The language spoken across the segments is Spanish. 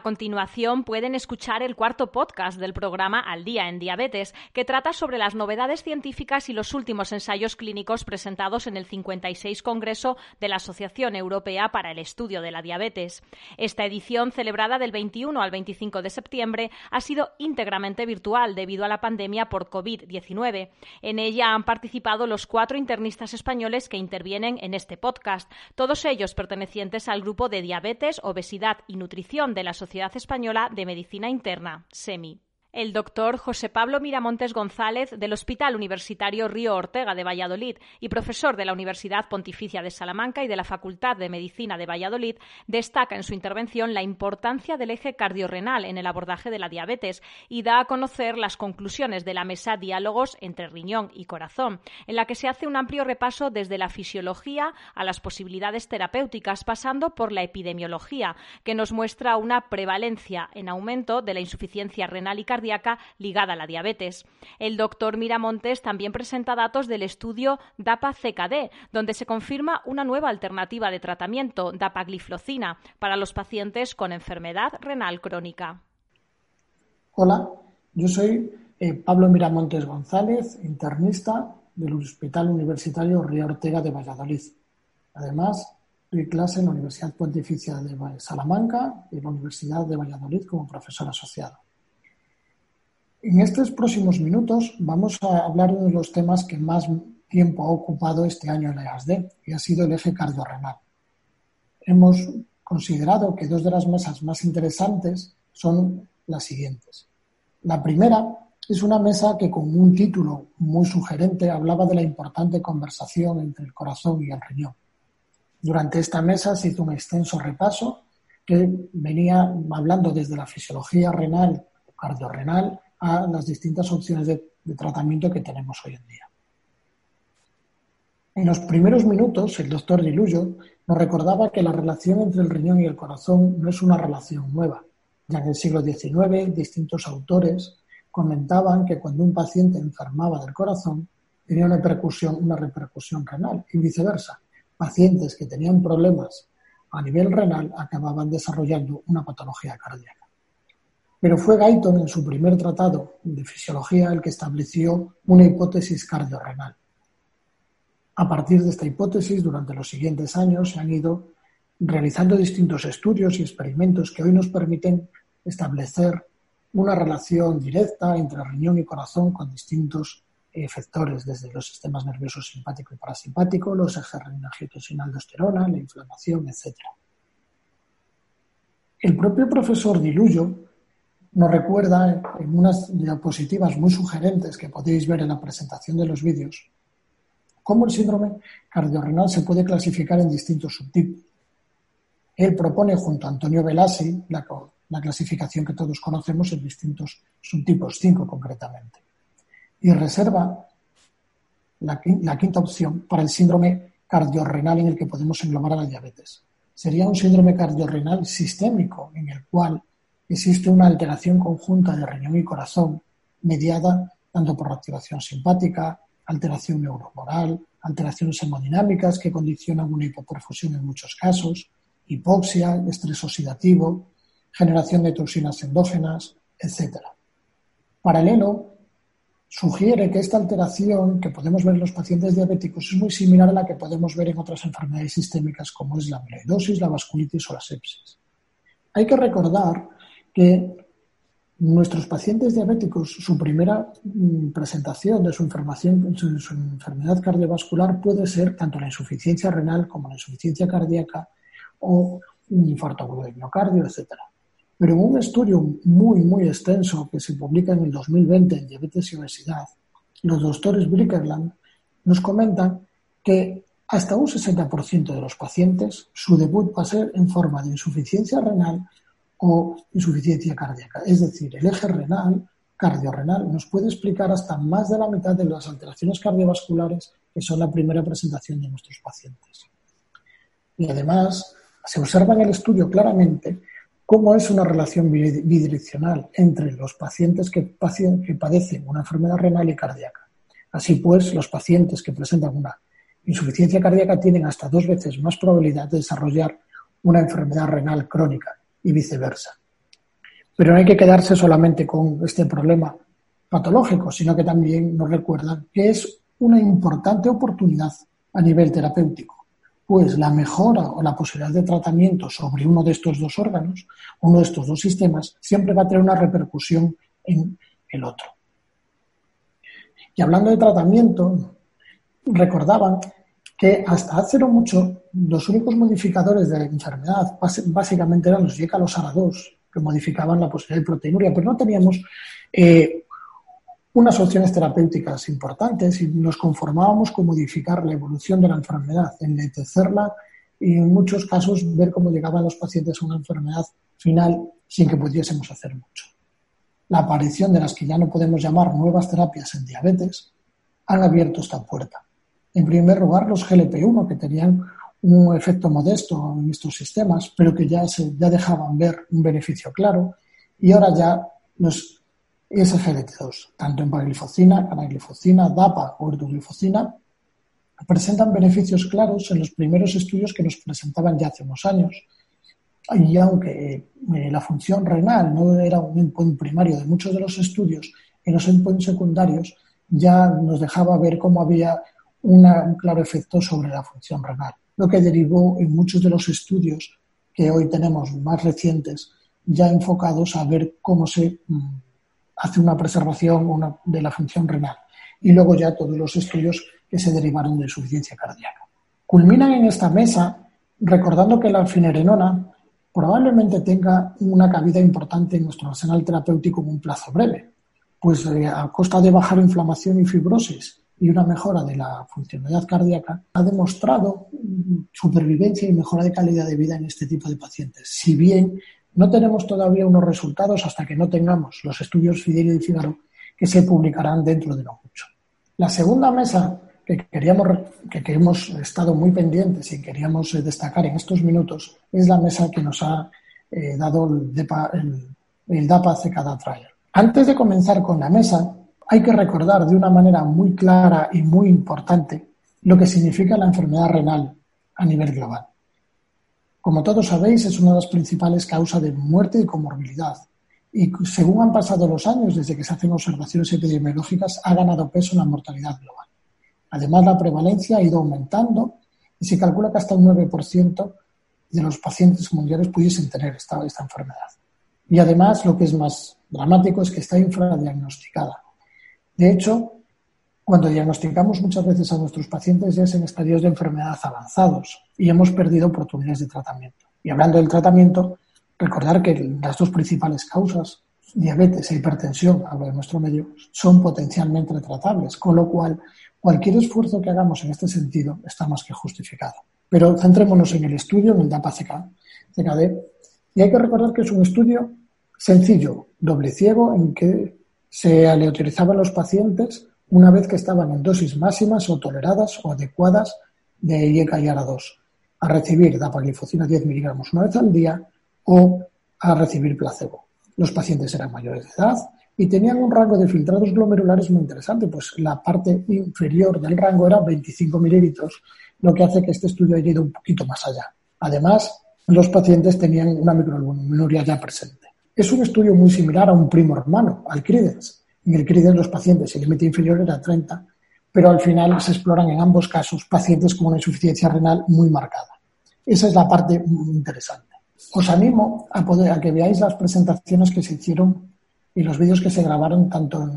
A continuación pueden escuchar el cuarto podcast del programa Al Día en Diabetes, que trata sobre las novedades científicas y los últimos ensayos clínicos presentados en el 56 Congreso de la Asociación Europea para el Estudio de la Diabetes. Esta edición, celebrada del 21 al 25 de septiembre, ha sido íntegramente virtual debido a la pandemia por COVID-19. En ella han participado los cuatro internistas españoles que intervienen en este podcast, todos ellos pertenecientes al grupo de diabetes, obesidad y nutrición de la Sociedad Española de Medicina Interna, SEMI. El doctor José Pablo Miramontes González del Hospital Universitario Río Ortega de Valladolid y profesor de la Universidad Pontificia de Salamanca y de la Facultad de Medicina de Valladolid destaca en su intervención la importancia del eje cardiorrenal en el abordaje de la diabetes y da a conocer las conclusiones de la mesa Diálogos entre riñón y corazón, en la que se hace un amplio repaso desde la fisiología a las posibilidades terapéuticas pasando por la epidemiología, que nos muestra una prevalencia en aumento de la insuficiencia renal y cardíaca ligada a la diabetes. El doctor Miramontes también presenta datos del estudio DAPA-CKD, donde se confirma una nueva alternativa de tratamiento, dapagliflozina, para los pacientes con enfermedad renal crónica. Hola, yo soy eh, Pablo Miramontes González, internista del Hospital Universitario Río Ortega de Valladolid. Además, doy clase en la Universidad Pontificia de Salamanca y en la Universidad de Valladolid como profesor asociado. En estos próximos minutos vamos a hablar de uno de los temas que más tiempo ha ocupado este año en la EASD y ha sido el eje cardiorrenal. Hemos considerado que dos de las mesas más interesantes son las siguientes. La primera es una mesa que con un título muy sugerente hablaba de la importante conversación entre el corazón y el riñón. Durante esta mesa se hizo un extenso repaso que venía hablando desde la fisiología renal, cardiorrenal, a las distintas opciones de, tratamiento que tenemos hoy en día. En los primeros minutos, el doctor Diluyo nos recordaba que la relación entre el riñón y el corazón no es una relación nueva. Ya en el siglo XIX, distintos autores comentaban que cuando un paciente enfermaba del corazón, tenía una repercusión, una repercusión renal y viceversa. Pacientes que tenían problemas a nivel renal acababan desarrollando una patología cardíaca. Pero fue Guyton en su primer tratado de fisiología el que estableció una hipótesis cardiorrenal. A partir de esta hipótesis, durante los siguientes años se han ido realizando distintos estudios y experimentos que hoy nos permiten establecer una relación directa entre riñón y corazón con distintos efectores, desde los sistemas nerviosos simpático y parasimpático, los ejes renina-angiotensina-aldosterona, la inflamación, etc. El propio profesor Diluyo nos recuerda en unas diapositivas muy sugerentes que podéis ver en la presentación de los vídeos, cómo el síndrome cardiorrenal se puede clasificar en distintos subtipos. Él propone junto a Antonio Velasi la, clasificación que todos conocemos en distintos subtipos, cinco concretamente, y reserva la, la quinta opción para el síndrome cardiorrenal en el que podemos englobar a la diabetes. Sería un síndrome cardiorrenal sistémico en el cual existe una alteración conjunta de riñón y corazón mediada tanto por activación simpática, alteración neuromoral, alteraciones hemodinámicas que condicionan una hipoperfusión en muchos casos, hipoxia, estrés oxidativo, generación de toxinas endógenas, etc. Paralelo, sugiere que esta alteración que podemos ver en los pacientes diabéticos es muy similar a la que podemos ver en otras enfermedades sistémicas como es la amiloidosis, la vasculitis o la sepsis. Hay que recordar que nuestros pacientes diabéticos, su primera mm, presentación de su, enfermedad cardiovascular puede ser tanto la insuficiencia renal como la insuficiencia cardíaca o un infarto agudo de miocardio, etc. Pero en un estudio muy, muy extenso que se publica en el 2020 en diabetes y obesidad, los doctores Brickerland nos comentan que hasta un 60% de los pacientes su debut va a ser en forma de insuficiencia renal o insuficiencia cardíaca. Es decir, el eje renal, cardiorrenal, nos puede explicar hasta más de la mitad de las alteraciones cardiovasculares que son la primera presentación de nuestros pacientes. Y además, se observa en el estudio claramente cómo es una relación bidireccional entre los pacientes que, que padecen una enfermedad renal y cardíaca. Así pues, los pacientes que presentan una insuficiencia cardíaca tienen hasta dos veces más probabilidad de desarrollar una enfermedad renal crónica y viceversa. Pero no hay que quedarse solamente con este problema patológico, sino que también nos recuerdan que es una importante oportunidad a nivel terapéutico, pues la mejora o la posibilidad de tratamiento sobre uno de estos dos órganos, uno de estos dos sistemas, siempre va a tener una repercusión en el otro. Y hablando de tratamiento, recordaban que hasta hace no mucho los únicos modificadores de la enfermedad básicamente eran los los ARA2, que modificaban la posibilidad de proteinuria, pero no teníamos eh, unas opciones terapéuticas importantes y nos conformábamos con modificar la evolución de la enfermedad, enlentecerla y en muchos casos ver cómo llegaban los pacientes a una enfermedad final sin que pudiésemos hacer mucho. La aparición de las que ya no podemos llamar nuevas terapias en diabetes han abierto esta puerta en primer lugar, los GLP-1, que tenían un efecto modesto en estos sistemas, pero que ya, se, ya dejaban ver un beneficio claro. Y ahora ya los SGLT2, tanto en paraglifocina, canaglifocina, DAPA o erdoglifocina, presentan beneficios claros en los primeros estudios que nos presentaban ya hace unos años. Y aunque eh, la función renal no era un endpoint primario de muchos de los estudios, en los endpoints secundarios ya nos dejaba ver cómo había un claro efecto sobre la función renal, lo que derivó en muchos de los estudios que hoy tenemos más recientes ya enfocados a ver cómo se mm, hace una preservación de la función renal y luego ya todos los estudios que se derivaron de insuficiencia cardíaca. Culminan en esta mesa recordando que la alfinerenona probablemente tenga una cabida importante en nuestro arsenal terapéutico en un plazo breve, pues eh, a costa de bajar inflamación y fibrosis y una mejora de la funcionalidad cardíaca, ha demostrado supervivencia y mejora de calidad de vida en este tipo de pacientes. Si bien no tenemos todavía unos resultados hasta que no tengamos los estudios Fidelio y Figaro que se publicarán dentro de no mucho. La segunda mesa que, queríamos, que hemos estado muy pendientes y queríamos eh, destacar en estos minutos es la mesa que nos ha eh, dado el, DAPA, el, Trial. Antes de comenzar con la mesa, hay que recordar de una manera muy clara y muy importante lo que significa la enfermedad renal a nivel global. Como todos sabéis, es una de las principales causas de muerte y comorbilidad. Y según han pasado los años desde que se hacen observaciones epidemiológicas, ha ganado peso en la mortalidad global. Además, la prevalencia ha ido aumentando y se calcula que hasta un 9% de los pacientes mundiales pudiesen tener esta, esta enfermedad. Y además, lo que es más dramático es que está infradiagnosticada. De hecho, cuando diagnosticamos muchas veces a nuestros pacientes ya es en estadios de enfermedad avanzados y hemos perdido oportunidades de tratamiento. Y hablando del tratamiento, recordar que las dos principales causas, diabetes e hipertensión, hablo de nuestro medio, son potencialmente tratables, con lo cual cualquier esfuerzo que hagamos en este sentido está más que justificado. Pero centrémonos en el estudio, en el DAPA-CKD, y hay que recordar que es un estudio sencillo, doble ciego, en que se aleatorizaban los pacientes una vez que estaban en dosis máximas o toleradas o adecuadas de IECA y ARA2, a recibir dapaglifocina 10 miligramos una vez al día o a recibir placebo. Los pacientes eran mayores de edad y tenían un rango de filtrados glomerulares muy interesante, pues la parte inferior del rango era 25 mililitros, lo que hace que este estudio haya ido un poquito más allá. Además, los pacientes tenían una microalbuminuria ya presente. Es un estudio muy similar a un primo hermano, al Cridens. En el Cridens los pacientes el límite inferior era 30, pero al final se exploran en ambos casos pacientes con una insuficiencia renal muy marcada. Esa es la parte interesante. Os animo a, poder, a que veáis las presentaciones que se hicieron y los vídeos que se grabaron tanto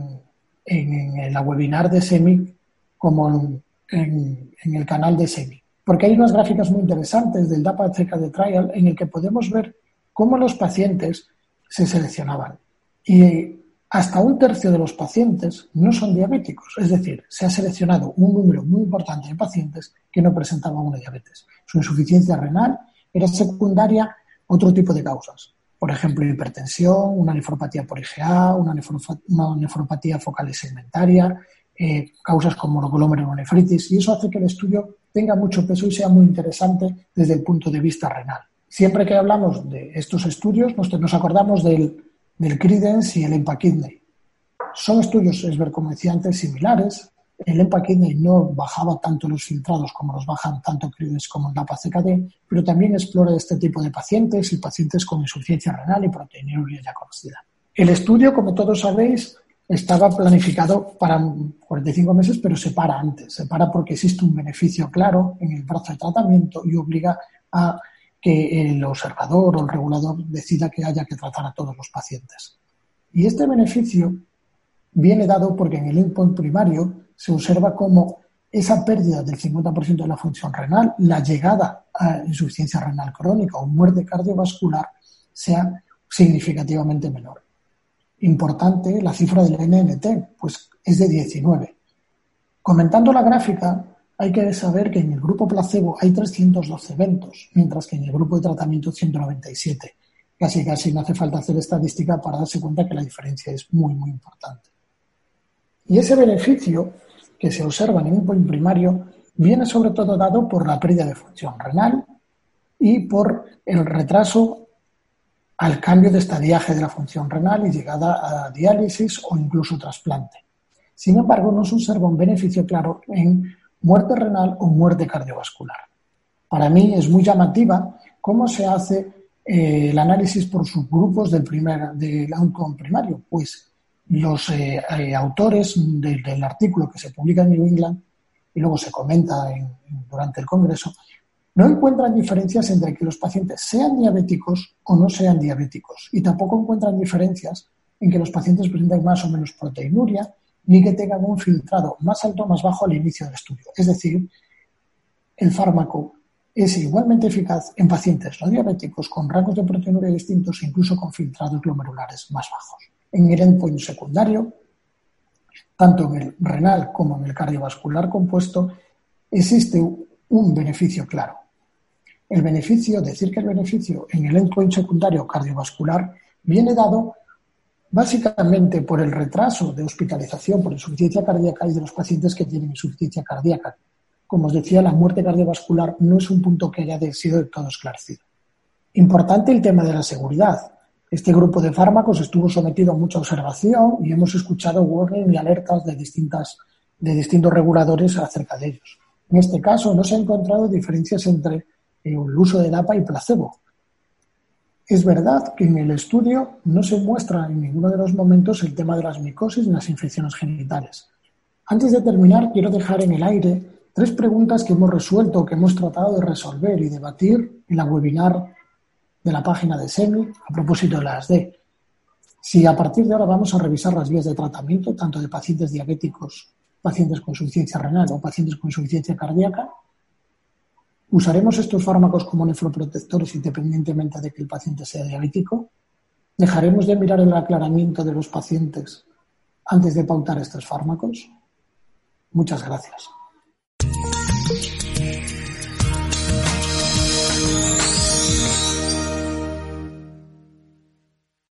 en, la webinar de SEMI como en, el canal de SEMI. Porque hay unas gráficas muy interesantes del DAPA de Trial en el que podemos ver cómo los pacientes se seleccionaban. Y hasta un tercio de los pacientes no son diabéticos, es decir, se ha seleccionado un número muy importante de pacientes que no presentaban una diabetes. Su insuficiencia renal era secundaria a otro tipo de causas, por ejemplo, hipertensión, una nefropatía por IgA, una, nefropatía focal y segmentaria, eh, causas como glomerulonefritis, y eso hace que el estudio tenga mucho peso y sea muy interesante desde el punto de vista renal. Siempre que hablamos de estos estudios, nos, acordamos del, del y el EMPA-Kidney. Son estudios, es ver, como decía antes, similares. El EMPA-Kidney no bajaba tanto los filtrados como los bajan tanto Credence como el DAPA-CKD, pero también explora este tipo de pacientes y pacientes con insuficiencia renal y proteinuria ya conocida. El estudio, como todos sabéis, estaba planificado para 45 meses, pero se para antes. Se para porque existe un beneficio claro en el brazo de tratamiento y obliga a que el observador o el regulador decida que haya que tratar a todos los pacientes. Y este beneficio viene dado porque en el endpoint primario se observa como esa pérdida del 50% de la función renal, la llegada a insuficiencia renal crónica o muerte cardiovascular sea significativamente menor importante la cifra del NNT, pues es de 19. Comentando la gráfica, hay que saber que en el grupo placebo hay 312 eventos, mientras que en el grupo de tratamiento 197. Casi casi no hace falta hacer estadística para darse cuenta que la diferencia es muy, muy importante. Y ese beneficio que se observa en un point primario viene sobre todo dado por la pérdida de función renal y por el retraso al cambio de estadiaje de la función renal y llegada a diálisis o incluso trasplante. Sin embargo, no se observa un beneficio claro en muerte renal o muerte cardiovascular. Para mí es muy llamativa cómo se hace eh, el análisis por subgrupos del, primer, del outcome primario, pues los eh, eh, autores del artículo que se publica en New England y luego se comenta durante el Congreso, no encuentran diferencias entre que los pacientes sean diabéticos o no sean diabéticos y tampoco encuentran diferencias en que los pacientes presenten más o menos proteinuria ni que tengan un filtrado más alto o más bajo al inicio del estudio. Es decir, el fármaco es igualmente eficaz en pacientes no diabéticos con rangos de proteinuria distintos e incluso con filtrados glomerulares más bajos. En el endpoint secundario, tanto en el renal como en el cardiovascular compuesto, existe un beneficio claro. El beneficio, decir que el beneficio en el endpoint secundario cardiovascular viene dado básicamente por el retraso de hospitalización por insuficiencia cardíaca y de los pacientes que tienen insuficiencia cardíaca. Como os decía, la muerte cardiovascular no es un punto que haya sido de todo esclarecido. Importante el tema de la seguridad. Este grupo de fármacos estuvo sometido a mucha observación y hemos escuchado warning y alertas de, distintas, de distintos reguladores acerca de ellos. En este caso no se han encontrado diferencias entre el uso de DAPA y placebo. Es verdad que en el estudio no se muestra en ninguno de los momentos el tema de las micosis ni las infecciones genitales. Antes de terminar, quiero dejar en el aire tres preguntas que hemos resuelto, que hemos tratado de resolver y debatir en la webinar de la página de SEMI a propósito de las D. Si a partir de ahora vamos a revisar las vías de tratamiento, tanto de pacientes diabéticos, pacientes con insuficiencia renal o pacientes con insuficiencia cardíaca, ¿Usaremos estos fármacos como nefroprotectores independientemente de que el paciente sea diabético? ¿Dejaremos de mirar el aclaramiento de los pacientes antes de pautar estos fármacos? Muchas gracias.